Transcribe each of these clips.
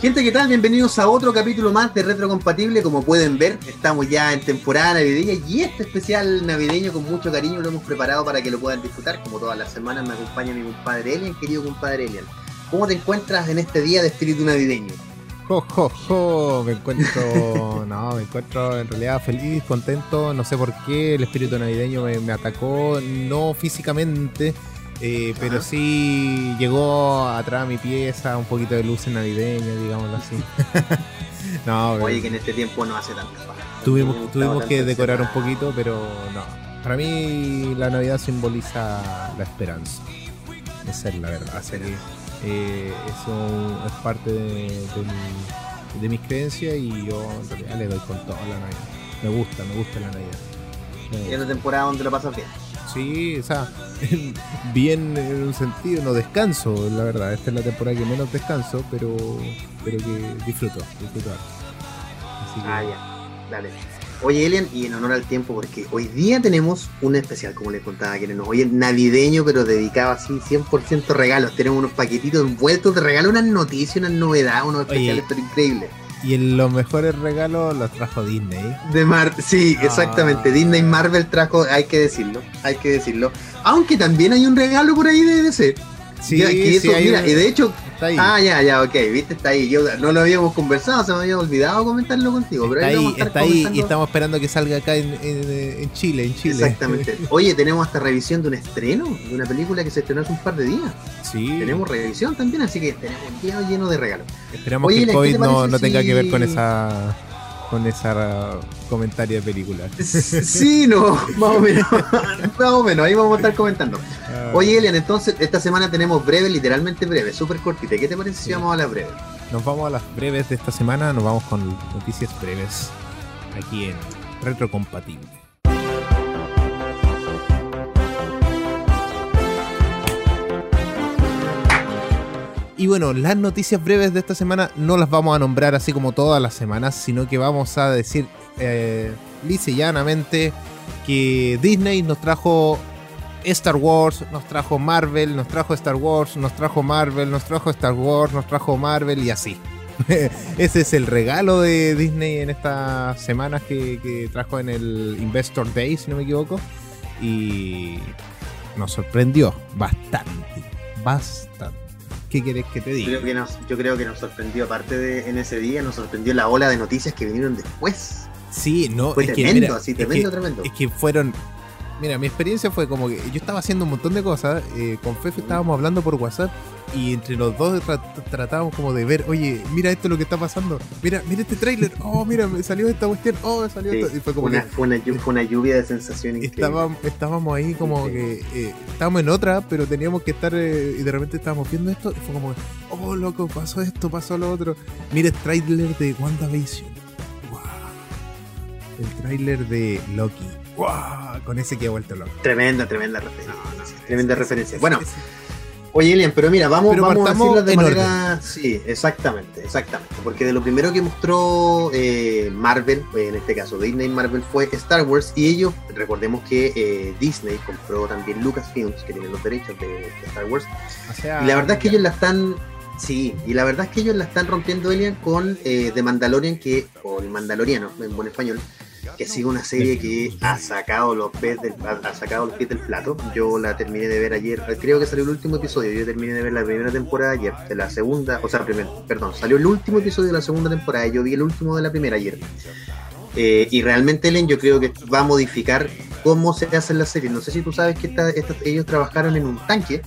Gente, ¿qué tal? Bienvenidos a otro capítulo más de Retrocompatible. Como pueden ver, estamos ya en temporada navideña y este especial navideño con mucho cariño lo hemos preparado para que lo puedan disfrutar. Como todas las semanas me acompaña mi compadre Elian, querido compadre Elian. ¿Cómo te encuentras en este día de espíritu navideño? Jo, jo, jo, me encuentro, no, me encuentro en realidad feliz, contento, no sé por qué el espíritu navideño me, me atacó, no físicamente, eh, pero sí llegó atrás a mi pieza un poquito de luz navideña, digámoslo así. no, Oye, que en este tiempo no hace tanto Tuvimos, tuvimos que decorar un poquito, pero no. Para mí la Navidad simboliza la esperanza. Esa es la verdad. Así que eh, eso es parte de, de, mis creencias y yo en realidad le doy con toda la Navidad. Me gusta, me gusta la Navidad. ¿Y es la temporada donde lo pasas bien? Sí, o sea, bien en un sentido, no descanso, la verdad. Esta es la temporada que menos descanso, pero, pero que disfruto, disfruto. Así que... Ah, ya, dale. Oye, Elian, y en honor al tiempo, porque hoy día tenemos un especial, como les contaba, que nos oye navideño, pero dedicado así 100% regalos. Tenemos unos paquetitos envueltos de regalo, unas noticias, unas novedades, unos especiales, pero increíbles. Y los mejores regalos los trajo Disney. De Mar sí, ah. exactamente. Disney Marvel trajo, hay que decirlo, hay que decirlo. Aunque también hay un regalo por ahí de DC. Sí, sí mira, y de hecho, Ah, ya, ya, ok, viste, está ahí. Yo no lo habíamos conversado, se me había olvidado comentarlo contigo. Pero está ahí, está ahí y estamos esperando que salga acá en, Chile, en Chile. Exactamente. Oye, tenemos hasta revisión de un estreno, de una película que se estrenó hace un par de días. Sí. Tenemos revisión también, así que tenemos lleno, lleno de regalos. Esperamos que el COVID no, no tenga que ver con esa con esa comentario de película. Sí, no, más o menos. más o menos, ahí vamos a estar comentando. Ah. Oye, Elian, entonces esta semana tenemos breve, literalmente breve, súper cortita. ¿Qué te parece si vamos a las breves? Nos vamos a las breves de esta semana, nos vamos con noticias breves aquí en Retrocompatible. Y bueno, las noticias breves de esta semana no las vamos a nombrar así como todas las semanas, sino que vamos a decir eh, que Disney nos trajo Star Wars, nos trajo Marvel, nos trajo Star Wars, nos trajo Marvel, nos trajo Star Wars, nos trajo Marvel y así. Ese es el regalo de Disney en estas semanas que trajo en el Investor Day, si no me equivoco. Y nos sorprendió bastante, bastante. ¿Qué querés que te diga? Yo creo que nos, yo creo que nos sorprendió, aparte de en ese día, nos sorprendió la ola de noticias que vinieron después. Sí, no, fue tremendo, así, tremendo, tremendo. Es que fueron Mira, mi experiencia fue como que yo estaba haciendo un montón de cosas. Eh, con Fefe estábamos hablando por WhatsApp y entre los dos tratábamos como de ver, oye, mira esto lo que está pasando. Mira, mira este tráiler. Oh, mira, me salió esta cuestión. Oh, me salió esto. Y fue como una, fue, una, lluvia de sensaciones. Estábamos, estábamos ahí como que eh, estábamos en otra, pero teníamos que estar eh, y de repente estábamos viendo esto y fue como, oh, loco, pasó esto, pasó lo otro. Mira el tráiler de WandaVision. Wow. El tráiler de Loki ¡Wow! Con ese que ha vuelto loco. Tremenda, tremenda referencia. tremenda referencia. Bueno, oye, Elian, pero mira, vamos, vamos a decirlo de manera. Sí, exactamente, exactamente. Porque de lo primero que mostró eh, Marvel, en este caso Disney Marvel, fue Star Wars. Y ellos, recordemos que eh, Disney compró también Lucasfilms, que tiene los derechos de, Star Wars. y la verdad es que ellos la están. Sí, y la verdad es que ellos la están rompiendo, Elian, con eh, The Mandalorian, que, o el Mandaloriano, en buen español, que sigue una serie que ha sacado los pies del, ha sacado del plato. Yo la terminé de ver ayer, creo que salió el último episodio. Yo terminé de ver la primera temporada ayer, de la segunda, o sea, perdón, salió el último episodio de la segunda temporada. Yo vi el último de la primera ayer. Eh, y realmente, Ellen, yo creo que va a modificar cómo se hace la serie. No sé si tú sabes que ellos trabajaron en un tanque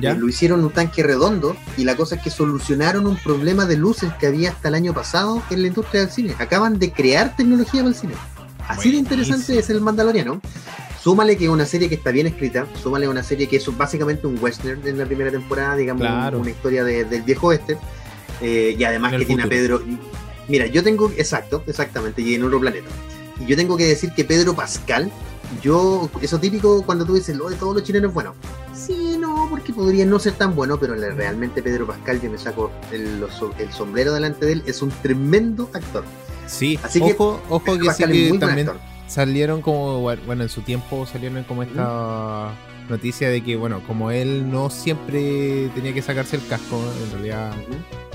eh, lo hicieron un tanque redondo y la cosa es que solucionaron un problema de luces que había hasta el año pasado en la industria del cine. Acaban de crear tecnología para el cine. Así de interesante es el Mandaloriano. Súmale que es una serie que está bien escrita, súmale una serie que es básicamente un western en la primera temporada, digamos, una historia del viejo oeste. Eh, y además que tiene a Pedro. Mira, yo tengo, exacto, exactamente, y en otro planeta. Y yo tengo que decir que Pedro Pascal yo, eso típico cuando tú dices lo de todos los chilenos, bueno, porque podría no ser tan bueno, pero realmente Pedro Pascal, yo me saco el, sombrero delante de él, es un tremendo actor. Sí, Así ojo, que, ojo que sí que también salieron como, bueno, en su tiempo salieron como esta noticia de que, bueno, como él no siempre tenía que sacarse el casco, en realidad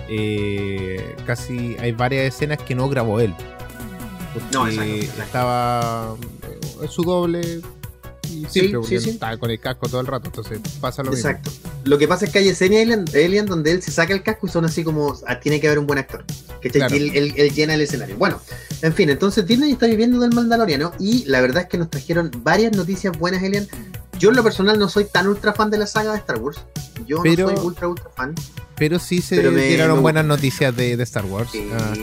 eh, casi hay varias escenas que no grabó él. no, estaba eh, su doble siempre sí, estaba con el casco todo el rato, entonces pasa lo mismo. Exacto. Lo que pasa es que hay escenas Alien, donde él se saca el casco y son así como ah, tiene que haber un buen actor. Que él, llena el escenario. Bueno, en fin, entonces Disney está viviendo del Mandaloriano y la verdad es que nos trajeron varias noticias buenas, Alien. Yo en lo personal no soy tan ultra fan de la saga de Star Wars. Yo no soy ultra ultra fan. Pero sí se tiraron buenas noticias de, Star Wars. Ah,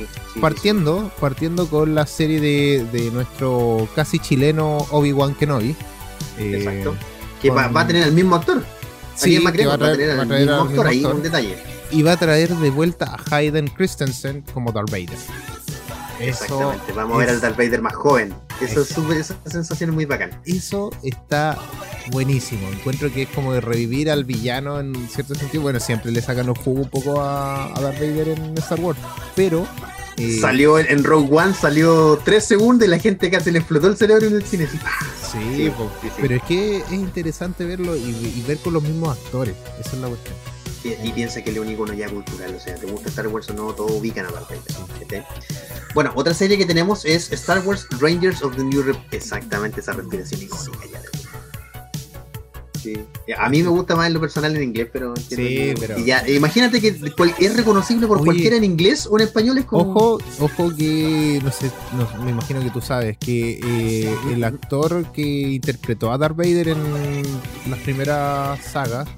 partiendo, partiendo con la serie de, nuestro casi chileno Obi-Wan Kenobi. Eh, Exacto. Que va, a tener el mismo actor. Sí, va, a traer, el mismo actor, ahí un detalle. Y va a traer de vuelta a Hayden Christensen como Darth Vader. Exactamente, vamos a ver al Darth Vader más joven. Eso es esa sensación es muy bacana. Eso está buenísimo. Encuentro que es como de revivir al villano en cierto sentido. Bueno, siempre le sacan los jugos un poco a, Darth Vader en Star Wars, pero eh, salió en, Rogue One, salió tres segundos y la gente casi le explotó el cerebro en el cine. Sí, pero es que es interesante verlo y, ver con los mismos actores. Esa es la cuestión. Y, piensa que es un icono ya cultural, o sea, te gusta Star Wars o no, todo ubican a Darth Vader. Bueno, otra serie que tenemos es Star Wars Rangers of the New Republic. Exactamente esa respiración icónica ya Sí. A mí me gusta más en lo personal en inglés, pero. Sí, pero... Ya, imagínate que es reconocible por cualquiera en inglés o en español. Es como... Ojo, ojo que. No sé, me imagino que tú sabes que eh, el actor que interpretó a Darth Vader en las primeras sagas.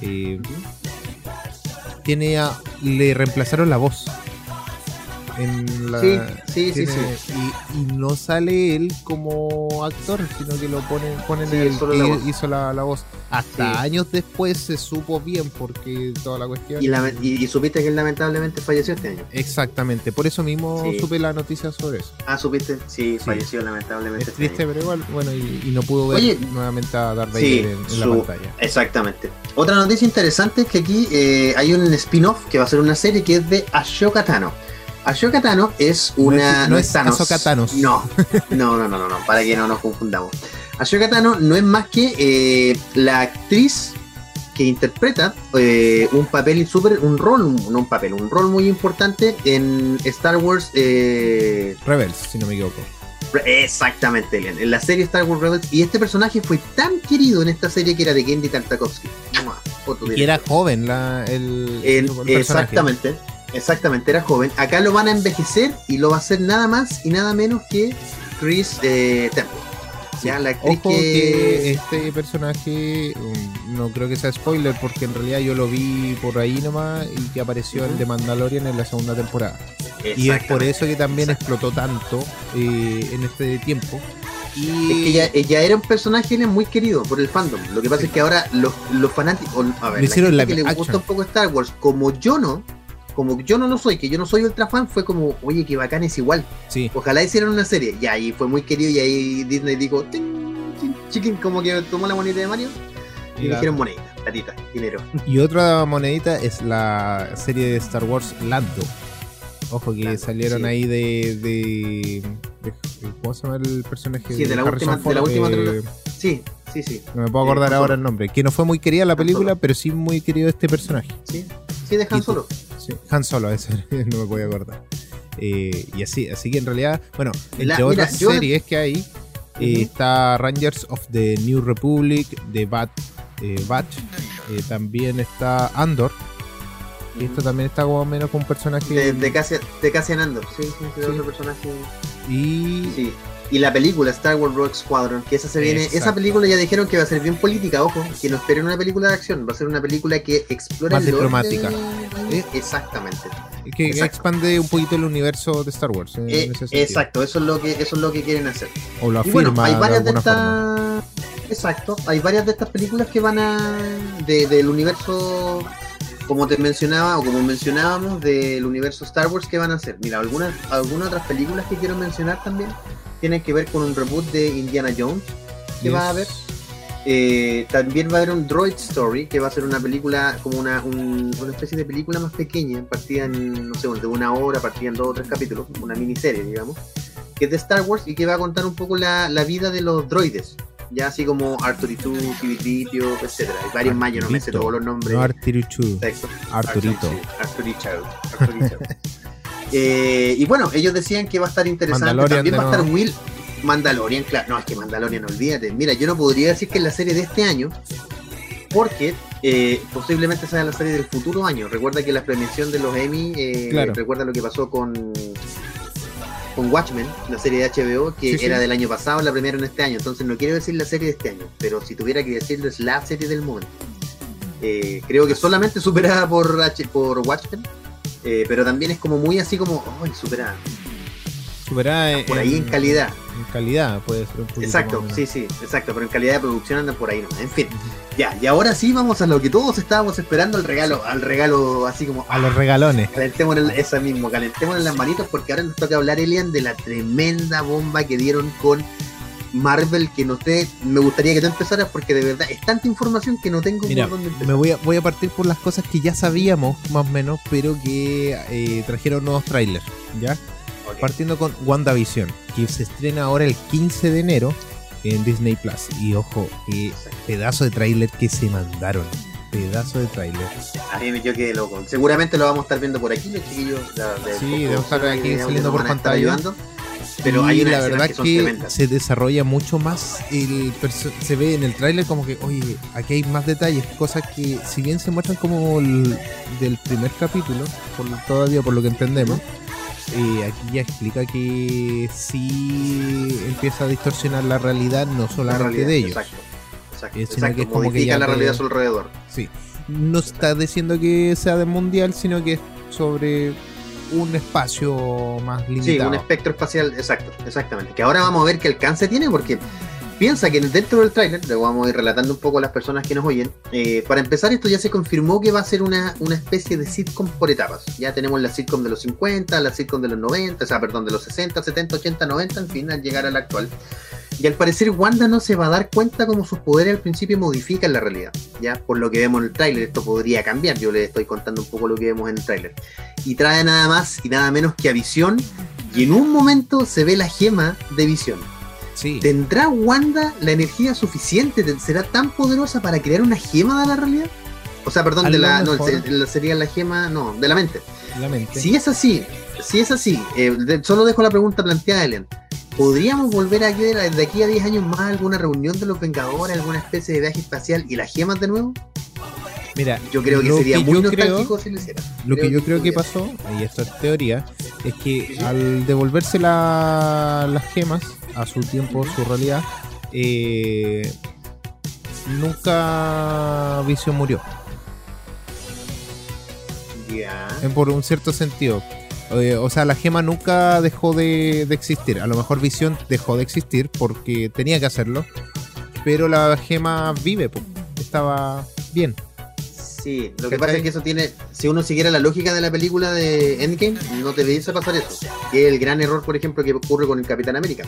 Eh, tiene le reemplazaron la voz sí, sí, sí, Y, no sale él como actor, sino que lo ponen, ponen el que hizo la, voz. Hasta años después se supo bien porque toda la cuestión. Y, supiste que él lamentablemente falleció este año. Exactamente, por eso mismo supe la noticia sobre eso. Ah, supiste, sí, falleció lamentablemente. Es este triste, pero igual, bueno, y, no pudo ver nuevamente a Darth Vader en, la pantalla. Exactamente. Otra noticia interesante es que aquí eh, hay un spin-off que va a ser una serie que es de Ashoka Tano. Ashoka Tano es una. No es, no Thanos. No, no, no, no, no, para que no nos confundamos. Ashoka Tano no es más que eh, la actriz que interpreta eh, un papel super, un rol, no un papel, un rol muy importante en Star Wars eh, Rebels, si no me equivoco. Exactamente, en la serie Star Wars Rebels. Y este personaje fue tan querido en esta serie que era de Gendy Tartakovsky. Y era joven la, el, Exactamente. Exactamente, era joven. Acá lo van a envejecer y lo va a hacer nada más y nada menos que Chris eh, Temple. Ya, la Ojo que... este personaje, um, no creo que sea spoiler, porque en realidad yo lo vi por ahí nomás y que apareció el de Mandalorian en la segunda temporada. Y es por eso que también explotó tanto eh, en este tiempo. Y... Es que ya, era un personaje muy querido por el fandom. Lo que pasa es que ahora los, los fanáticos, a ver, la que le gusta un poco Star Wars, como yo no, como yo no lo soy, que yo no soy ultra fan, fue como, oye, que bacán es igual. Sí. Ojalá hicieran una serie. Y ahí fue muy querido y ahí Disney dijo, chiquín, como que tomó la moneda de Mario y, dijeron monedita, platita, dinero. Y otra monedita es la serie de Star Wars Lando. Ojo que salieron ahí de, de, ¿Cómo se llama el personaje? Sí, de, la última, de la última eh, Sí, sí, sí. No me puedo acordar ahora el nombre. Que no fue muy querida la película, pero sí muy querido este personaje. Sí, sí, de Han Solo. Han Solo, ese no me voy a acordar. Eh, y así, así que en realidad, bueno, entre otras series que hay, eh, está Rangers of the New Republic, de Bat, eh, Batch, también está Andor. Y esto también está como menos con un personaje. De, de, Cassian, Andor, sí, sí, sí. otro personaje. Y. Sí. Y la película Star Wars Rogue Squadron, que esa se viene, esa película ya dijeron que va a ser bien política, ojo, que no esperen una película de acción, va a ser una película que explora más diplomática. Exactamente. Que expande un poquito el universo de Star Wars. Eh, exacto, eso es lo que eso es lo que quieren hacer. O lo afirma hay varias de, estas Exacto, hay varias de estas películas que van a del universo como te mencionaba o como mencionábamos del universo Star Wars que van a hacer. Mira, algunas algunas otras películas que quiero mencionar también tiene que ver con un reboot de Indiana Jones que va a haber. Eh, también va a haber un Droid Story, que va a ser una película, como una, una especie de película más pequeña, partida en, no sé, de una hora, partida en dos o tres capítulos, una miniserie, digamos, que es de Star Wars y que va a contar un poco la, vida de los droides. Ya así como Arturito, Civilitio, etcétera. Hay varios más, yo no me sé todos los nombres. No Arturichu. Arturito. Arturito. Arturito. eh, y bueno, ellos decían que va a estar interesante. También va a estar Will. Mandalorian, claro. No, es que Mandalorian, olvídate. Mira, yo no podría decir que es la serie de este año, porque eh, posiblemente sea la serie del futuro año. Recuerda que la premiación de los Emmy, eh, recuerda lo que pasó con con Watchmen, la serie de HBO, que era del año pasado, la en este año. Entonces no quiero decir la serie de este año, pero si tuviera que decirlo es la serie del momento. Eh, creo que solamente superada por, por Watchmen, eh, pero también es como muy así como, ¡ay, superada! Superada por ahí en calidad en calidad puede ser un poquito Exacto, sí, sí, exacto, pero en calidad de producción andan por ahí, ¿no? En fin, ya, y ahora sí vamos a lo que todos estábamos esperando, al regalo, al regalo así como... A los regalones. Calentemos esa mismo, calentemos en las manitos porque ahora nos toca hablar, Elian, de la tremenda bomba que dieron con Marvel que no sé, me gustaría que tú empezaras porque de verdad es tanta información que no tengo Mira, dónde Me voy a, voy a partir por las cosas que ya sabíamos más o menos, pero que eh, trajeron nuevos trailers, ¿ya? Partiendo con WandaVision, que se estrena ahora el 15 de enero en Disney Plus. Y ojo, qué pedazo de tráiler que se mandaron. Pedazo de tráiler. A mí me quedé loco. Seguramente lo vamos a estar viendo por aquí, los chiquillos. sí, debo estar aquí saliendo por pantalla. Pero hay la verdad que, se desarrolla mucho más. El se ve en el tráiler como que, oye, aquí hay más detalles, cosas que, si bien se muestran como el, del primer capítulo, por, todavía por lo que entendemos, eh, aquí ya explica que sí empieza a distorsionar la realidad, no solamente de ellos. Exacto, exacto, sino que es como que ya la realidad a su alrededor. Sí. No está diciendo que sea de mundial, sino que es sobre un espacio más limitado. Sí, un espectro espacial, exacto, exactamente. Que ahora vamos a ver qué alcance tiene, porque Piensa que dentro del tráiler, le vamos a ir relatando un poco a las personas que nos oyen, eh, para empezar esto ya se confirmó que va a ser una, una especie de sitcom por etapas. Ya tenemos la sitcom de los 50, la sitcom de los 90, o sea, perdón, de los 60, 70, 80, 90, en fin, al llegar al actual. Y al parecer Wanda no se va a dar cuenta como sus poderes al principio modifican la realidad. Ya, por lo que vemos en el tráiler, esto podría cambiar. Yo les estoy contando un poco lo que vemos en el tráiler. Y trae nada más y nada menos que a Visión. Y en un momento se ve la gema de Visión ¿Tendrá Wanda la energía suficiente? ¿Será tan poderosa para crear una gema de la realidad? O sea, perdón, de la, no, sería la gema, no, de la mente. La mente. Si es así, si es así, eh, solo dejo la pregunta planteada, Ellen. ¿Podríamos volver a ver de aquí a 10 años más alguna reunión de los Vengadores, alguna especie de viaje espacial y las gemas de nuevo? Mira, yo creo que sería muy nostálgico si lo hiciera. Lo que yo creo que pasó, y esto es teoría, es que al devolverse las gemas, a su tiempo, su realidad, eh, nunca Vision murió. Ya. Por un cierto sentido. Eh, o sea, la gema nunca dejó de, existir. A lo mejor Visión dejó de existir porque tenía que hacerlo. Pero la gema vive, estaba bien. Sí, lo que pasa es que eso tiene. Si uno siguiera la lógica de la película de Endgame, no te debería pasar eso. Que es el gran error, por ejemplo, que ocurre con el Capitán América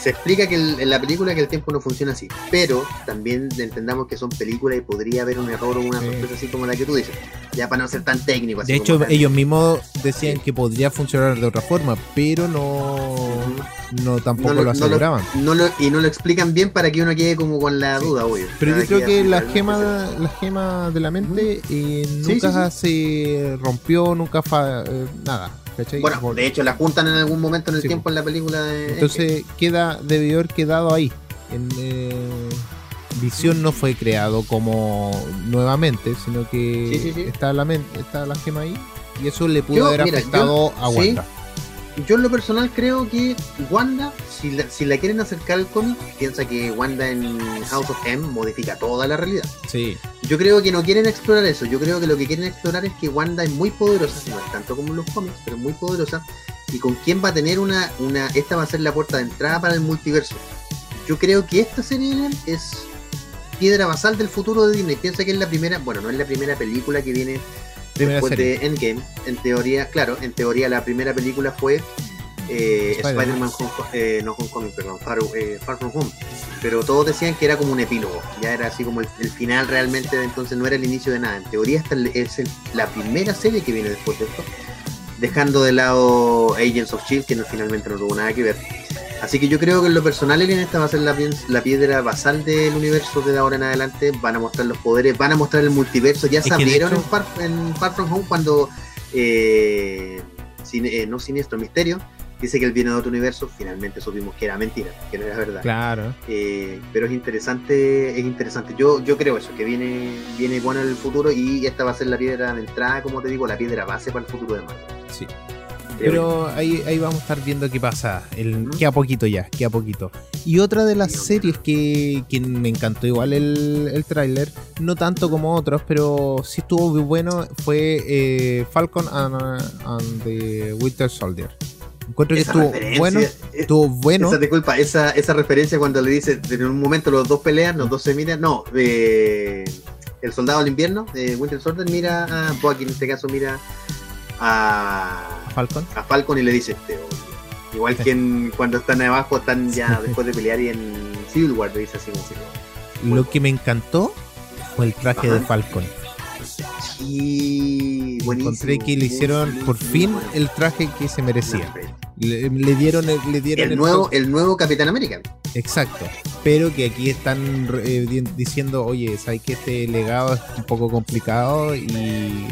se explica que en la película que el tiempo no funciona así, pero también entendamos que son películas y podría haber un error o una sorpresa así como la que tú dices, ya para no ser tan técnico. de hecho, ellos mismos decían que podría funcionar de otra forma, pero no, no tampoco lo, aseguraban. No y no lo explican bien para que uno quede como con la duda, obvio. Pero yo creo que la gema, la gema de la mente eh, nunca se rompió, nunca eh, nada. Bueno, de hecho la juntan en algún momento en el tiempo en la película de. Entonces queda, debió haber quedado ahí. En, eh, Visión no fue creado como nuevamente, sino que está la mente, está la gema ahí. Y eso le pudo haber afectado a Wanda. Yo en lo personal creo que Wanda, si la, si la quieren acercar al cómic, piensa que Wanda en House of M modifica toda la realidad. Sí. Yo creo que no quieren explorar eso. Yo creo que lo que quieren explorar es que Wanda es muy poderosa, no es tanto como en los cómics, pero es muy poderosa. Y con quién va a tener una, una. Esta va a ser la puerta de entrada para el multiverso. Yo creo que esta serie es piedra basal del futuro de Disney. Piensa que es la primera, bueno, no es la primera película que viene después de Endgame. En teoría, claro, en teoría la primera película fue eh, Spider-Man, eh, no Homecoming, perdón, eh, Far, From Home. Pero todos decían que era como un epílogo, ya era así como el, final realmente, entonces no era el inicio de nada. En teoría esta es la primera serie que viene después de esto, dejando de lado Agents of Shield, que no, finalmente no tuvo nada que ver. Así que yo creo que en lo personal, en esta va a ser la, piedra basal del universo de ahora en adelante. Van a mostrar los poderes, van a mostrar el multiverso. Ya sabieron en, Far, en Far From Home cuando eh, eh, no Siniestro Misterio dice que él viene de otro universo, finalmente supimos que era mentira, que no era verdad. Claro. Eh, pero es interesante, es interesante. Yo, yo creo eso, que viene, viene bueno el futuro y esta va a ser la piedra de entrada, como te digo, la piedra base para el futuro de Marvel. Sí. Pero ahí, ahí vamos a estar viendo qué pasa. El, Que a poquito ya, que a poquito. Y otra de las series que, que me encantó igual el, el tráiler, no tanto como otros, pero sí estuvo muy bueno, fue eh, Falcon and the Winter Soldier. Encuentro que estuvo bueno. Estuvo bueno. Esa, disculpa, esa, esa referencia cuando le dice en un momento los dos pelean, los dos se miran. No, el soldado del invierno, de Winter Soldier, mira a Bucky, en este caso mira a, Falcon. A Falcon y le dice: este, Igual que cuando están abajo, están ya después de pelear y en Civil War, le dice así Lo que me encantó fue el traje de Falcon. Y Encontré que le hicieron por fin el traje que se merecía. Le, dieron, le dieron el, nuevo, el nuevo Capitán América. Exacto. Pero que aquí están eh, diciendo, oye, sabes que este legado es un poco complicado y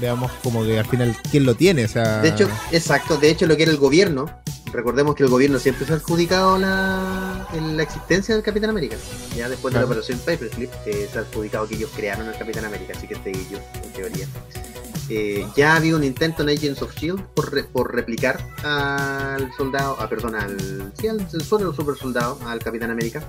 veamos como que al final quién lo tiene. O sea... De hecho, exacto. De hecho, lo que era el gobierno recordemos que el gobierno siempre se ha adjudicado la, la existencia del Capitán América. Ya después de la operación Paperclip, se ha adjudicado que ellos crearon el Capitán América, así que este ellos, en teoría. Eh, ya ha habido un intento en Agents of Shield por, por replicar al soldado, ah, perdón, al, sí, al, super soldado, al Capitán América.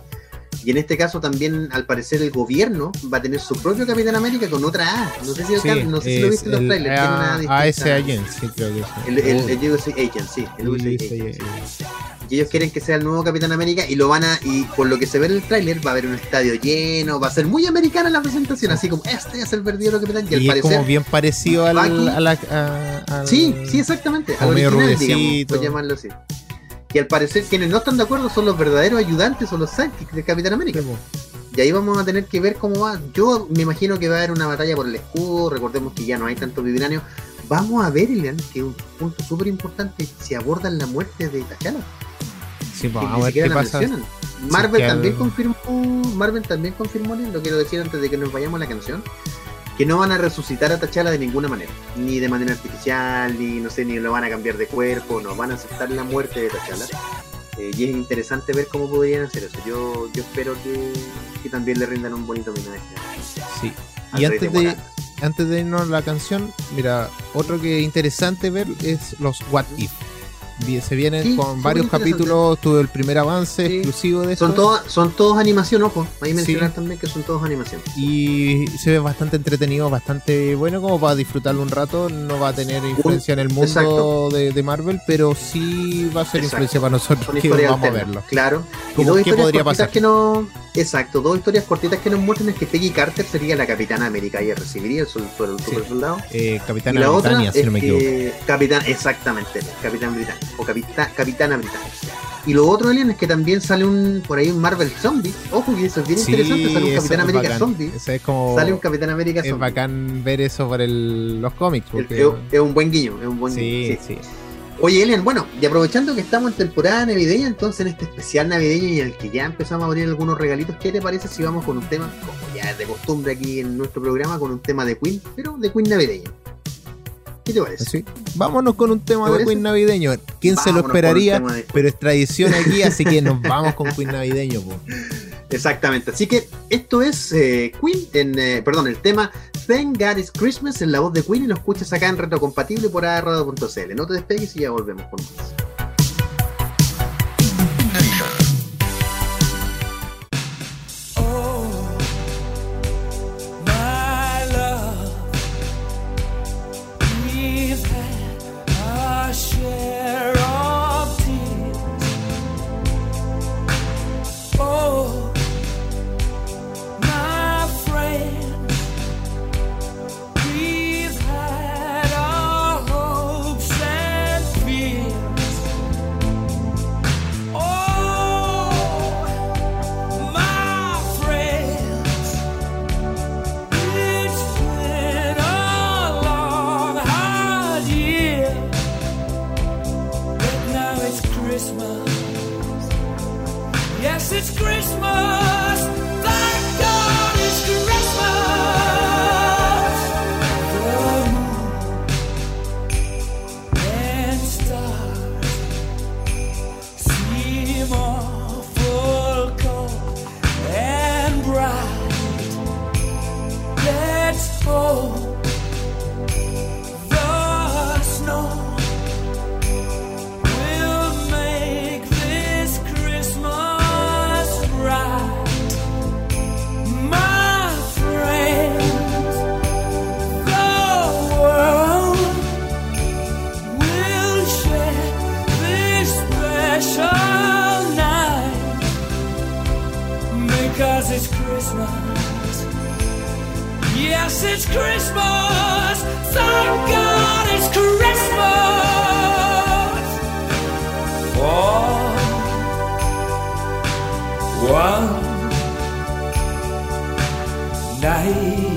Y en este caso también, al parecer, el gobierno va a tener su propio Capitán América con otra A. No sé si, el, no sé si lo viste en los trailers. AS Agent, sí, creo que El, el, el USA Agent, sí. El USA Agent. Y ellos quieren que sea el nuevo Capitán América y lo van a, y por lo que se ve en el tráiler, va a haber un estadio lleno, va a ser muy americana la presentación, así como este es el verdadero Capitán. Y, y es como bien parecido al, a la, Sí, sí, exactamente. Al original, digamos, por llamarlo así. Al parecer quienes no están de acuerdo son los verdaderos ayudantes o los sidekicks de Capitán América. Y ahí vamos a tener que ver cómo va. Yo me imagino que va a haber una batalla por el escudo. Recordemos que ya no hay tanto vibranium. Vamos a ver, Elian, que un punto súper importante, si abordan la muerte de T'Challa. Sí, vamos a ver qué pasa. Marvel también confirmó, Marvel también confirmó, lo quiero decir antes de que nos vayamos a la canción, que no van a resucitar a T'Challa de ninguna manera, ni de manera artificial, ni no sé, ni lo van a cambiar de cuerpo, no van a aceptar la muerte de T'Challa. Eh, y es interesante ver cómo podrían hacer eso. Yo, yo espero que, que también le rindan un bonito homenaje. Sí. Y antes de, antes de irnos a la canción, mira, otro que es interesante ver es los What If se vienen con varios capítulos, tuve el primer avance exclusivo de eso. Son, todos son todos animación, ojo. Ahí mencionar también que son todos animación. Y se ve bastante entretenido, bastante bueno como para disfrutarlo un rato. No va a tener influencia en el mundo de, Marvel, pero sí va a ser influencia para nosotros que vamos a verlo. Claro. y ¿Qué podría pasar? Que no, exacto, dos historias cortitas que nos muestran es que Peggy Carter sería la Capitana América y recibiría el, super soldado. Eh, Capitana Britannia, si no me equivoco. Capitán, exactamente, Capitán Britannia o Capitán, Capitana Britannia. Y lo otro, Alien, es que también sale un por ahí un Marvel Zombie. Ojo, que eso es bien interesante. Sale un Capitán América Zombie. es como, sale un Capitán América Zombie. Es bacán ver eso por el, los cómics. Porque... Es, un buen guiño. Es un buen sí, sí. Oye, Elian, bueno, y aprovechando que estamos en temporada navideña, entonces en este especial navideño y en el que ya empezamos a abrir algunos regalitos, ¿qué te parece si vamos con un tema, como ya es de costumbre aquí en nuestro programa, con un tema de Queen, pero de Queen navideño? ¿Qué te parece? Sí. Vámonos con un tema de Queen navideño. ¿Quién se lo esperaría? Pero es tradición aquí, así que nos vamos con Queen navideño. Exactamente. Así que esto es eh, Queen, en, eh, perdón, el tema Thank God It's Christmas en la voz de Queen y lo escuchas acá en Retrocompatible por arrado.cl. No te despegues y ya volvemos con más. it's Christmas. Thank God it's Christmas. One, one night.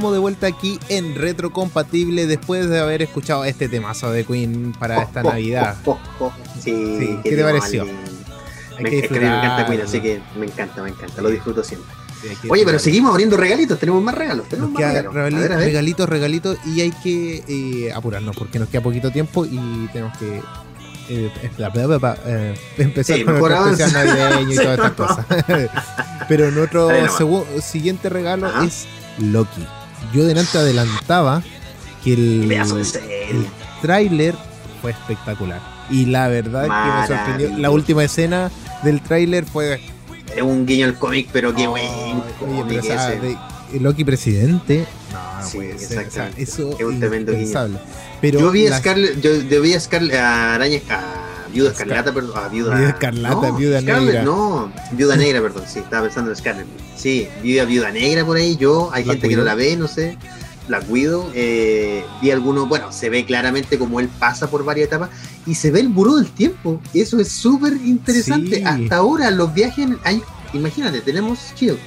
Estamos de vuelta aquí en Retrocompatible después de haber escuchado este temazo de Queen para oh, esta oh, Navidad. Oh, sí, ¿qué te pareció? Me, es que me encanta Queen, así que me encanta, me encanta, lo disfruto siempre. Oye, pero seguimos abriendo regalitos, tenemos más regalos. Tenemos más regalos. Regalitos, regalitos, y hay que eh, apurarnos porque nos queda poquito tiempo y tenemos que eh, eh, empezar con el especial navideño y todas estas cosas. pero nuestro siguiente regalo es Loki. Yo delante adelantaba que el, el tráiler fue espectacular. Y la verdad que me sorprendió. La última escena del tráiler fue... Es un guiño al cómic, pero qué bueno. Loki presidente. No, puede ser. eso es un tremendo guiño. Pero yo vi a Scarlett, yo, vi a Scarlett, a Araña, Viuda Escarlata, perdón. Ah, viuda, viuda Escarlata, Viuda Negra. No, Viuda Negra, perdón. Sí, estaba pensando en Scarlett. Sí, Viuda, Viuda Negra por ahí. Yo, hay gente que no la ve, no sé. La cuido. Eh, vi algunos, bueno, se ve claramente como él pasa por varias etapas y se ve el buró del tiempo. Eso es súper interesante. Hasta ahora, los viajes. Hay, imagínate, tenemos Shield.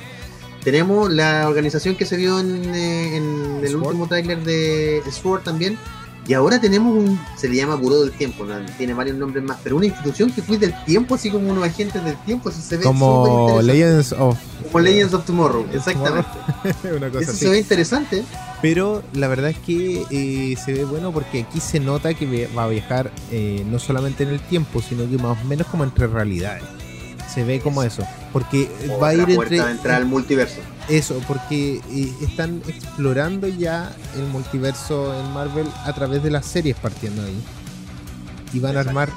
Tenemos la organización que se vio en, eh, el último tráiler de Sword también Y ahora tenemos un, se le llama Buró del Tiempo, tiene varios nombres más, pero una institución que fue del tiempo, así como unos agentes del tiempo, eso se ve como Legends of como Legends of Tomorrow, exactamente. una cosa eso se ve interesante. Pero la verdad es que eh, se ve bueno porque aquí se nota que va a viajar eh, no solamente en el tiempo, sino que más o menos como entre realidades. Se ve como eso, porque va a ir entre entrar al multiverso eso, porque eh, están explorando ya el multiverso en Marvel a través de las series partiendo ahí. Y van a armar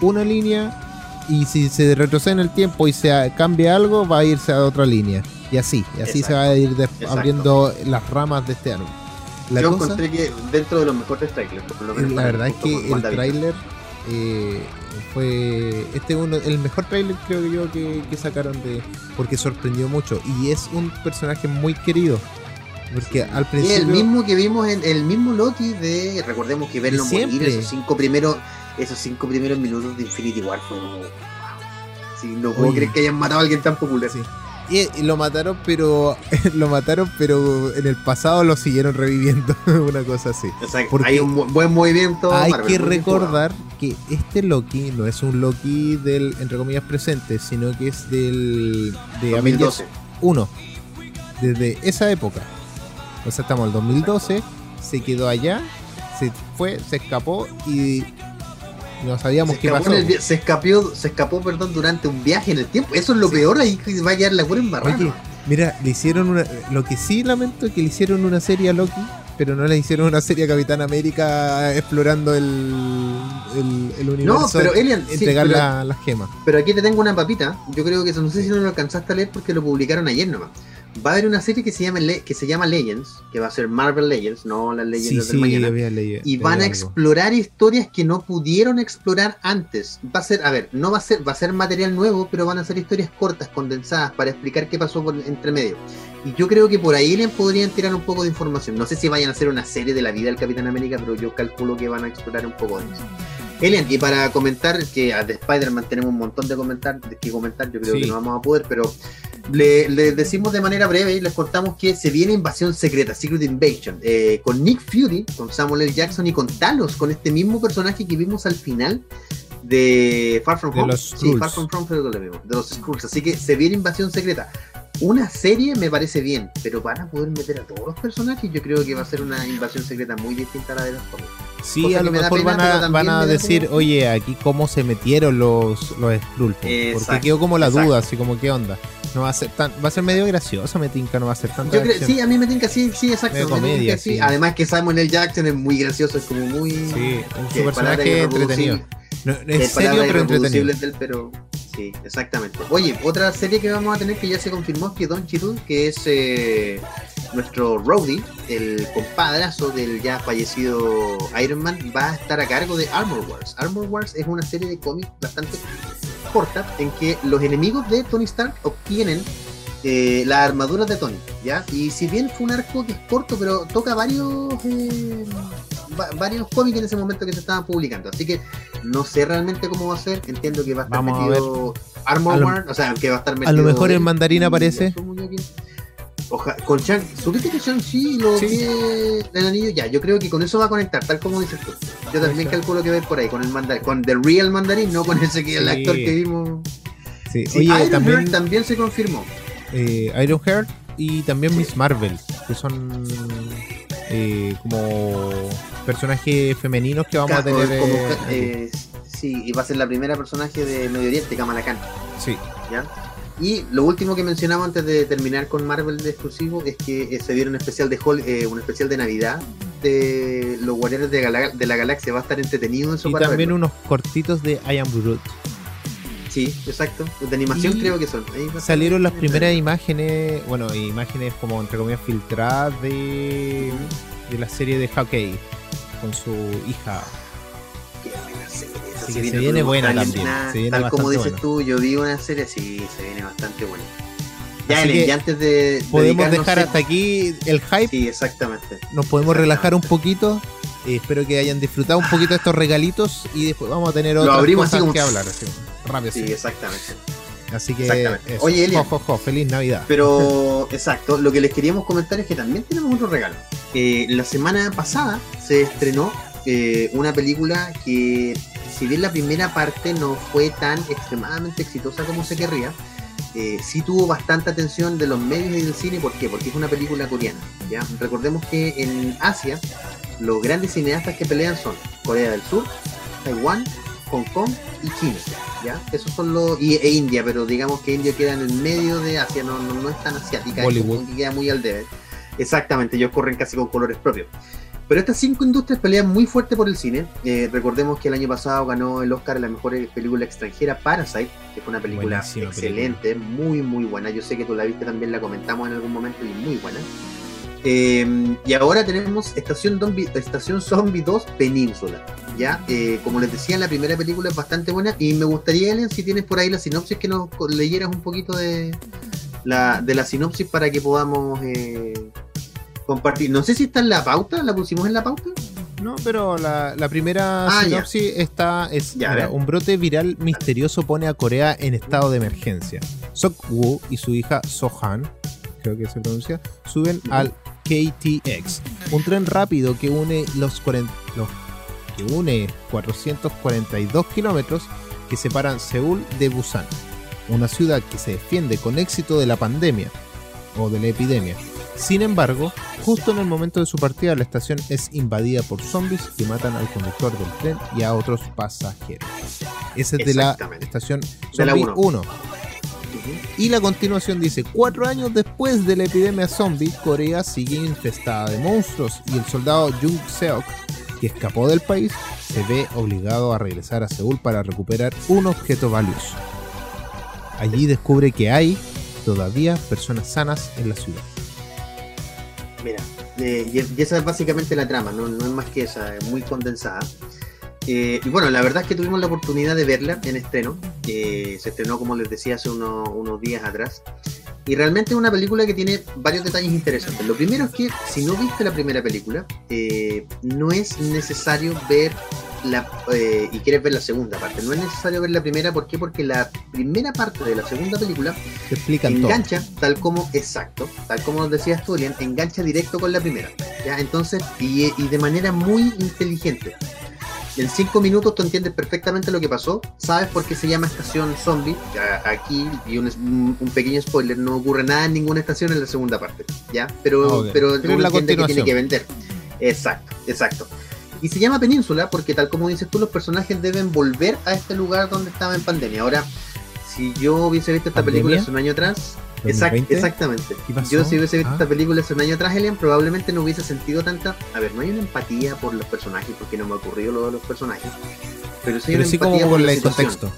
una línea y si se retrocede en el tiempo y se cambia algo, va a irse a otra línea. Y así, y así se va a ir abriendo las ramas de este árbol. Yo encontré que dentro de los mejores trailers, la verdad es que el trailer eh, fue este uno el mejor trailer creo que yo que, sacaron de porque sorprendió mucho. Y es un personaje muy querido porque al principio el mismo que vimos en el mismo Loki de recordemos que verlo morir esos cinco primeros esos cinco primeros minutos de Infinity War fue no puedo creer que hayan matado a alguien tan popular y, lo mataron, pero lo mataron, pero en el pasado lo siguieron reviviendo, una cosa así. Porque hay un buen movimiento. Hay que recordar que este Loki no es un Loki del, entre comillas, presente, sino que es del de Avengers 1. Desde esa época. O sea, estamos en el 2012, se quedó allá, se fue, se escapó y no sabíamos qué pasó. se escapó, se escapó, perdón, durante un viaje en el tiempo. Eso es lo peor, ahí va a quedar la pura en mira, le hicieron una. Lo que sí lamento es que le hicieron una serie a Loki, pero no le hicieron una serie a Capitán América explorando el, el, universo. No, pero Elian, entregar las gemas. Pero aquí te tengo una papita. Yo creo que eso no sé si no lo alcanzaste a leer porque lo publicaron ayer nomás va a haber una serie que se llama que se llama Legends, que va a ser Marvel Legends, no las Legends del mañana. y van a explorar historias que no pudieron explorar antes. Va a ser, a ver, no va a ser, va a ser material nuevo, pero van a ser historias cortas, condensadas, para explicar qué pasó por entre medio. Y yo creo que por ahí le podrían tirar un poco de información. No sé si vayan a hacer una serie de la vida del Capitán América, pero yo calculo que van a explorar un poco de eso. Elian, y para comentar que de Spider-Man tenemos un montón de comentar, que comentar, yo creo que no vamos a poder, pero le, decimos de manera breve y les contamos que se viene Invasión Secreta, Secret Invasion, eh, con Nick Fury, con Samuel L. Jackson y con Talos, con este mismo personaje que vimos al final de Far From Home. sí, Far From Home lo de los Skrulls. Así que se viene Invasión Secreta. Una serie me parece bien, pero van a poder meter a todos los personajes. Yo creo que va a ser una invasión secreta muy distinta a la de los cómics. Sí, a lo mejor van a, van a decir, oye, aquí cómo se metieron los, los. Porque quedó como la duda, así como qué onda. No va a ser tan, va a ser medio gracioso, me tinca, no va a ser tan Sí, a mí me tinca, sí, sí, exacto. comedia, sí. Además que Samuel L. Jackson es muy gracioso, es como muy. Sí, un personaje entretenido. No, es serio, pero entretenido. pero sí, exactamente. Oye, otra serie que vamos a tener que ya se confirmó es que Don Chiru, que es eh, nuestro Rowdy, el compadrazo del ya fallecido Iron Man, va a estar a cargo de Armor Wars. Armor Wars es una serie de cómics bastante corta en que los enemigos de Tony Stark obtienen eh, las armaduras de Tony, ¿ya? Y si bien fue un arco que es corto, pero toca varios eh, varios cómics en ese momento que se estaban publicando. Así que no sé realmente cómo va a ser. Entiendo que va a estar metido Armor War, o sea, que va a estar metido. A lo mejor el mandarín aparece. con Shang, ¿supiste que Shang-Chi lo sí. el anillo? Ya, yo creo que con eso va a conectar, tal como dices tú. Yo también calculo que ver por ahí, con el mandarín, con The Real Mandarín, no con ese que el actor que vimos. Sí, Oye, también, también se confirmó. Eh, Iron Heart y también Miss Marvel, que son eh, como personajes femeninos que vamos a tener. Eh, eh, sí, y va a ser la primera personaje de Medio Oriente, Kamala Khan. Sí. ¿Ya? Y lo último que mencionamos antes de terminar con Marvel de exclusivo es que se viene un especial de un especial de Navidad de los Guardianes de, la Galaxia. Va a estar entretenido eso Y también unos cortitos de I Am Groot. Sí, exacto. De animación creo que son. salieron las primeras imágenes, bueno, imágenes como entre comillas filtradas de, de la serie de Hawkeye con su hija. se, viene, buena también. tal como dices tú, yo vi una serie, sí, se viene bastante buena. Ya, y antes de. Podemos dejar hasta aquí el hype. Sí, exactamente. Nos podemos relajar un poquito. Eh, espero que hayan disfrutado un poquito de estos regalitos y después vamos a tener otras cosas que hablar. Así rápido. Sí, exactamente. Así que, oye, feliz Navidad. Pero, exacto, lo que les queríamos comentar es que también tenemos otro regalo. la semana pasada se estrenó eh, una película que, si bien la primera parte no fue tan extremadamente exitosa como se querría, eh, sí tuvo bastante atención de los medios y del cine. ¿Por qué? Porque es una película coreana. ¿ya? Recordemos que en Asia los grandes cineastas que pelean son Corea del Sur, Taiwán, Hong Kong y China. ¿ya? Esos son los. Y, e India, pero digamos que India queda en el medio de Asia, no, no, es tan asiática, queda muy al debe. Exactamente, ellos corren casi con colores propios. Pero estas cinco industrias pelean muy fuerte por el cine. Eh, recordemos que el año pasado ganó el Oscar a la mejor película extranjera, Parasite, que fue una película excelente, muy, muy buena. Yo sé que tú la viste también, la comentamos en algún momento y muy buena. Eh, y ahora tenemos Estación Zombie, Estación Zombie 2 Península. ¿ya? Eh, como les decía, la primera película es bastante buena y me gustaría, Ellen, si tienes por ahí la sinopsis, que nos leyeras un poquito de la, de la sinopsis para que podamos compartir. No sé si está en la pauta, ¿la pusimos en la pauta? No, pero la, primera ah, sinopsis está es un brote viral misterioso pone a Corea en estado de emergencia. Sok Woo y su hija Sohan, creo que se pronuncia, suben al KTX, un tren rápido que une los, los que une 442 kilómetros que separan Seúl de Busan, una ciudad que se defiende con éxito de la pandemia o de la epidemia sin embargo, justo en el momento de su partida, la estación es invadida por zombies que matan al conductor del tren y a otros pasajeros. Esa es de la estación Zombie 1. Y la continuación dice, cuatro años después de la epidemia zombie, Corea sigue infestada de monstruos y el soldado Jung Seok, que escapó del país, se ve obligado a regresar a Seúl para recuperar un objeto valioso. Allí descubre que hay todavía personas sanas en la ciudad. Mira, eh, y, esa es básicamente la trama, no, es más que esa, es muy condensada. Eh, y bueno, la verdad es que tuvimos la oportunidad de verla en estreno. se estrenó, como les decía, hace unos días atrás. Y realmente es una película que tiene varios detalles interesantes. Lo primero es que si no viste la primera película, eh, no es necesario ver eh, y quieres ver la segunda parte. No es necesario ver la primera, ¿por qué? Porque la primera parte de la segunda película explica engancha, tal como, exacto, tal como nos decías tú, engancha directo con la primera. ¿ya? Entonces, y, de manera muy inteligente. En cinco minutos tú entiendes perfectamente lo que pasó, sabes por qué se llama estación zombie. Aquí, y un, pequeño spoiler, no ocurre nada en ninguna estación en la segunda parte, ¿ya? Pero, pero, pero la que tiene que vender. Exacto, exacto. Y se llama Península porque tal como dices tú, los personajes deben volver a este lugar donde estaba en pandemia. Ahora, si yo hubiese visto esta película hace un año atrás, exactamente. Yo si hubiese visto ah. esta película hace un año atrás, Elian, probablemente no hubiese sentido tanta... A ver, no hay una empatía por los personajes porque no me ha ocurrido lo de los personajes. Pero sí hay una empatía por el contexto.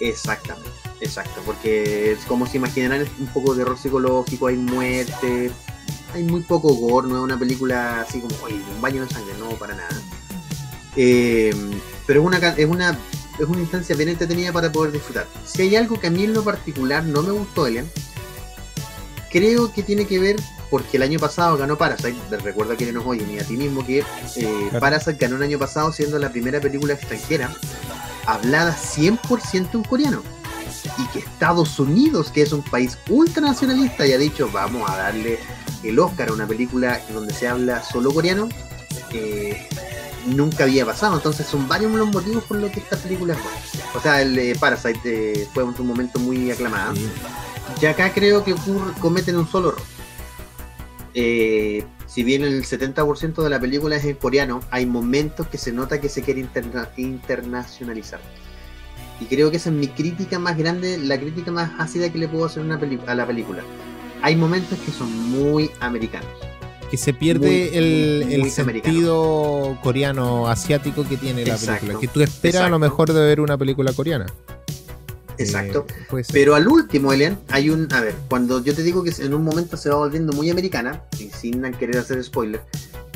Exactamente, exacto. Porque es como si imaginaran un poco de error psicológico, hay muerte, hay muy poco gore, no es una película así como, oye, un baño de sangre, no, para nada. Eh, pero es una, es una es una instancia bien entretenida para poder disfrutar. Si hay algo que a mí en lo particular no me gustó, Elian, creo que tiene que ver porque el año pasado ganó Parasite, recuerda que nos oyen y a ti mismo que eh, Parasite ganó el año pasado siendo la primera película extranjera hablada 100% en coreano. Y que Estados Unidos, que es un país ultranacionalista, haya dicho vamos a darle el Oscar a una película donde se habla solo coreano, eh, nunca había pasado. Entonces son varios los motivos por los que esta película es buena. O sea, el eh, Parasite eh, fue un momento muy aclamada. Y acá creo que cometen un solo error. si bien el 70% de la película es en coreano, hay momentos que se nota que se quiere internacionalizar. Y creo que esa es mi crítica más grande, la crítica más ácida que le puedo hacer una a la película hay momentos que son muy americanos. Que se pierde el, sentido coreano asiático que tiene la película. Que tú esperas a lo mejor de ver una película coreana. Exacto. Eh, Pero al último, Elian, hay un. A ver, cuando yo te digo que en un momento se va volviendo muy americana, y sin querer hacer spoiler,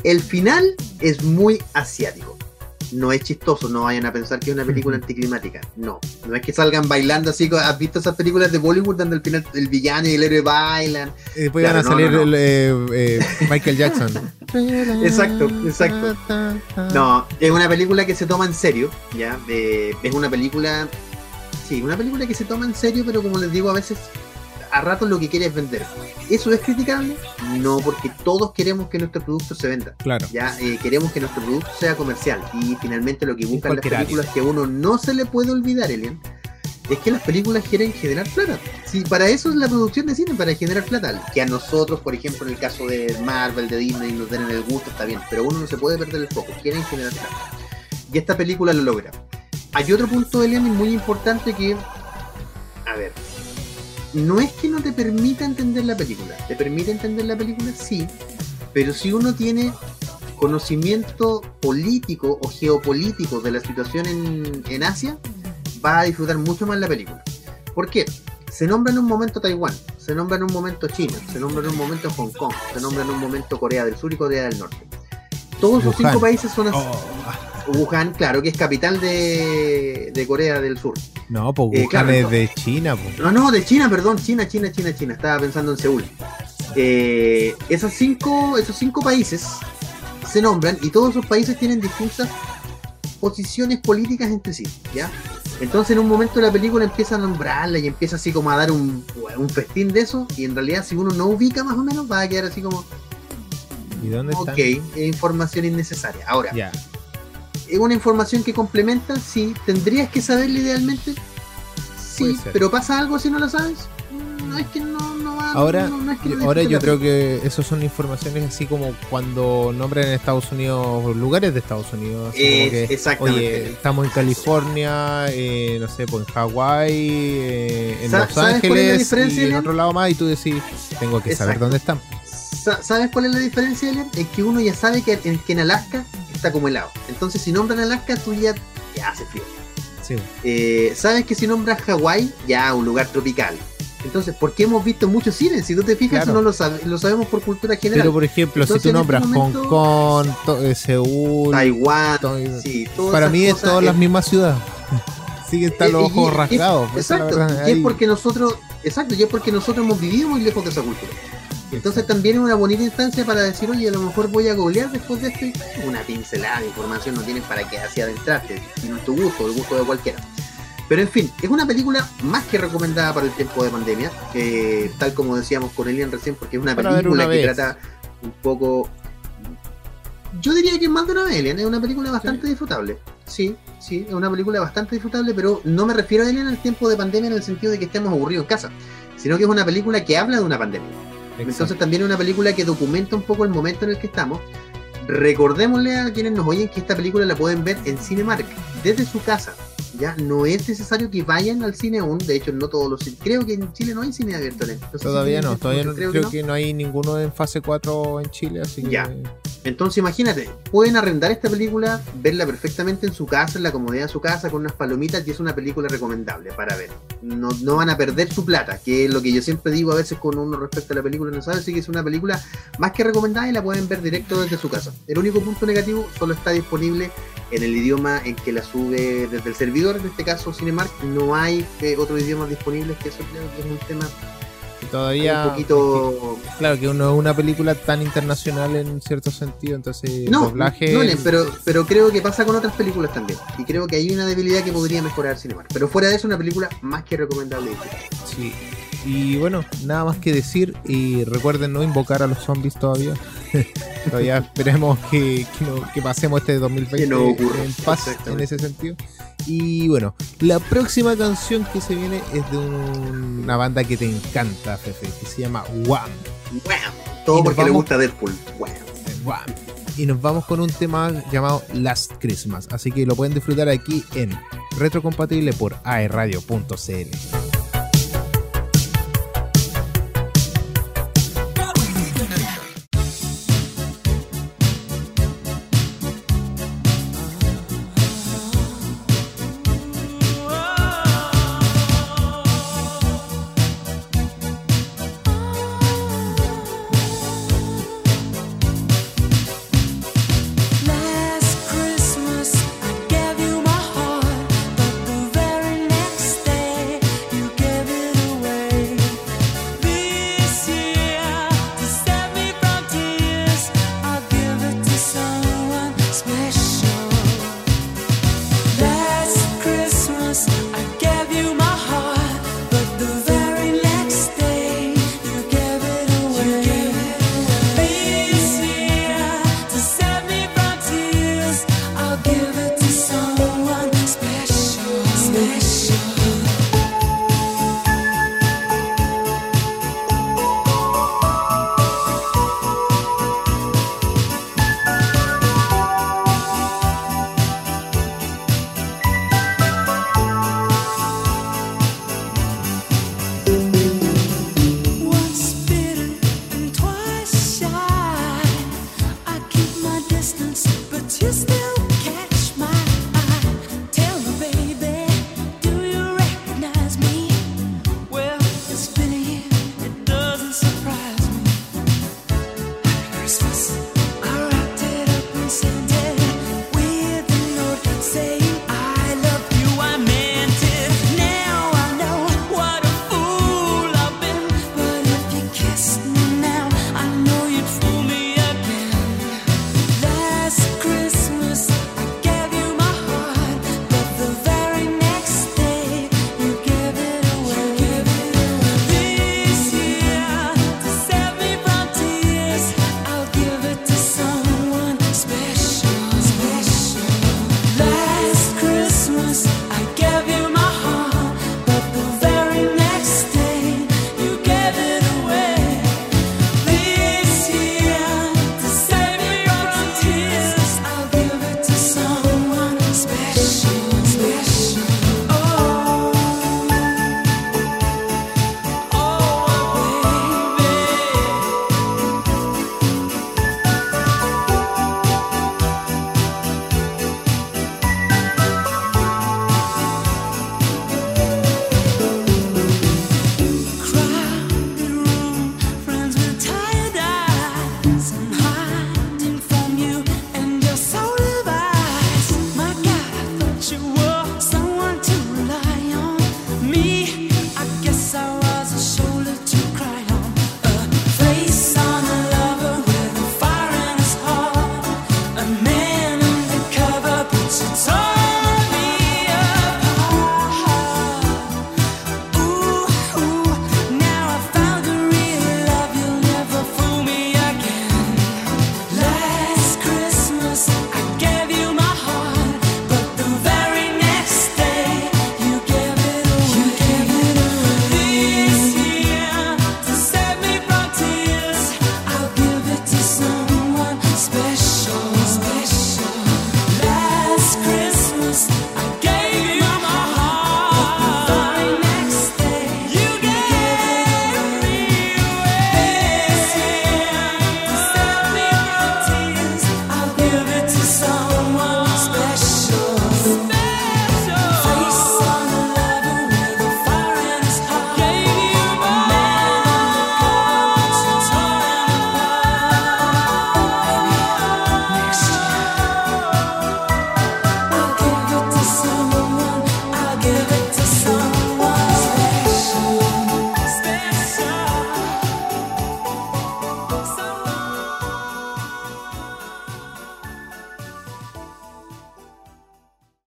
el final es muy asiático no es chistoso, no vayan a pensar que es una película anticlimática. No, no es que salgan bailando así. ¿Has visto esas películas de Bollywood donde al final el villano y el héroe bailan? Y después van a salir eh, eh, Michael Jackson. exacto, exacto. No, es una película que se toma en serio, ¿ya? es una película. Sí, una película que se toma en serio, pero como les digo, a veces a rato lo que quiere es vender. ¿Eso es criticable? No, porque todos queremos que nuestro producto se venda. Claro. Ya eh, queremos que nuestro producto sea comercial. Y finalmente lo que buscan las películas que a uno no se le puede olvidar, Elian, es que las películas quieren generar plata. Si para eso es la producción de cine, para generar plata. Que a nosotros, por ejemplo, en el caso de Marvel, de Disney, nos den el gusto, está bien. Pero uno no se puede perder el foco. Quieren generar plata. Y esta película lo logra. Hay otro punto Elian muy importante que. A ver. No es que no te permita entender la película. ¿Te permite entender la película? Sí. Pero si uno tiene conocimiento político o geopolítico de la situación en, en Asia, va a disfrutar mucho más la película. ¿Por qué? Se nombra en un momento Taiwán, se nombra en un momento China, se nombra en un momento Hong Kong, se nombra en un momento Corea del Sur y Corea del Norte. Todos esos cinco países son así. Oh. Wuhan, claro, que es capital de, de Corea del Sur. No, pues eh, Wuhan es de China. No, no, de China, perdón, China, China, China, China. Estaba pensando en Seúl. Eh, esos, cinco, esos cinco países se nombran y todos esos países tienen distintas posiciones políticas entre sí, ¿ya? Entonces en un momento la película empieza a nombrarla y empieza así como a dar un, un festín de eso y en realidad si uno no ubica más o menos va a quedar así como... ¿Y dónde Ok, es información innecesaria. Ahora, ¿es una información que complementa? Sí. ¿Tendrías que saberla idealmente? Sí, pero ¿pasa algo si no lo sabes? No es que no, Ahora, ahora yo creo que eso son informaciones así como cuando nombran en Estados Unidos lugares de Estados Unidos. exactamente. Oye, estamos en California, eh, no sé, pues en Hawái, eh, en Los Ángeles y en otro lado más y tú decís, tengo que saber dónde están. ¿Sabes cuál es la diferencia, Elian? Es que uno ya sabe que en, que en Alaska está como helado. Entonces, si nombran Alaska, tú ya, ya hace frío. Sí. Eh, ¿Sabes que si nombras Hawái, ya un lugar tropical? Entonces, ¿por qué hemos visto muchos cines? Si tú te fijas, no lo, lo, sabemos por cultura general. Pero, por ejemplo, si tú nombras este Hong Kong, eh, Seúl, Taiwán, para mí es todas las mismas ciudades. Siguen están los ojos rasgados. exacto, y es porque nosotros, exacto, y es porque nosotros hemos vivido muy lejos de esa cultura. Entonces también es una bonita instancia para decir, oye, a lo mejor voy a googlear después de esto una pincelada de información no tienes para que así adentrarte, no es tu gusto, el gusto de cualquiera. Pero en fin, es una película más que recomendada para el tiempo de pandemia, tal como decíamos con Elian recién, porque es una película que trata un poco... Yo diría que es más de una vez, es una película bastante disfrutable. Sí, sí, es una película bastante disfrutable, pero no me refiero a Elian al tiempo de pandemia en el sentido de que estemos aburridos en casa, sino que es una película que habla de una pandemia. Entonces también es una película que documenta un poco el momento en el que estamos. Recordémosle a quienes nos oyen que esta película la pueden ver en Cinemark, desde su casa. Ya no es necesario que vayan al cine aún, de hecho no todos los creo que en Chile no hay cine abierto. todavía no, todavía no, creo, que, no. hay ninguno en fase 4 en Chile, así ya. Entonces imagínate, pueden arrendar esta película, verla perfectamente en su casa, en la comodidad de su casa, con unas palomitas, y es una película recomendable para ver. No, no van a perder su plata, que es lo que yo siempre digo a veces con uno respecto a la película, no sabe si que es una película más que recomendada y la pueden ver directo desde su casa. El único punto negativo solo está disponible en el idioma en que la sube desde el servidor, en este caso Cinemark, no hay eh, otros idiomas disponibles, que eso creo que es un tema todavía un poquito claro que uno es una película tan internacional en cierto sentido entonces no, doblaje no pero pero creo que pasa con otras películas también y creo que hay una debilidad que podría mejorar Cinemark pero fuera de eso una película más que recomendable sí y bueno, nada más que decir. Y recuerden no invocar a los zombies todavía. todavía esperemos que, que, pasemos este 2020 en paz en ese sentido. Y bueno, la próxima canción que se viene es de una banda que te encanta, Fefe, que se llama Wham. Wham. Todo porque le gusta Deadpool. Wham. Wham. Y nos vamos con un tema llamado Last Christmas. Así que lo pueden disfrutar aquí en Retrocompatible por aerradio.cl.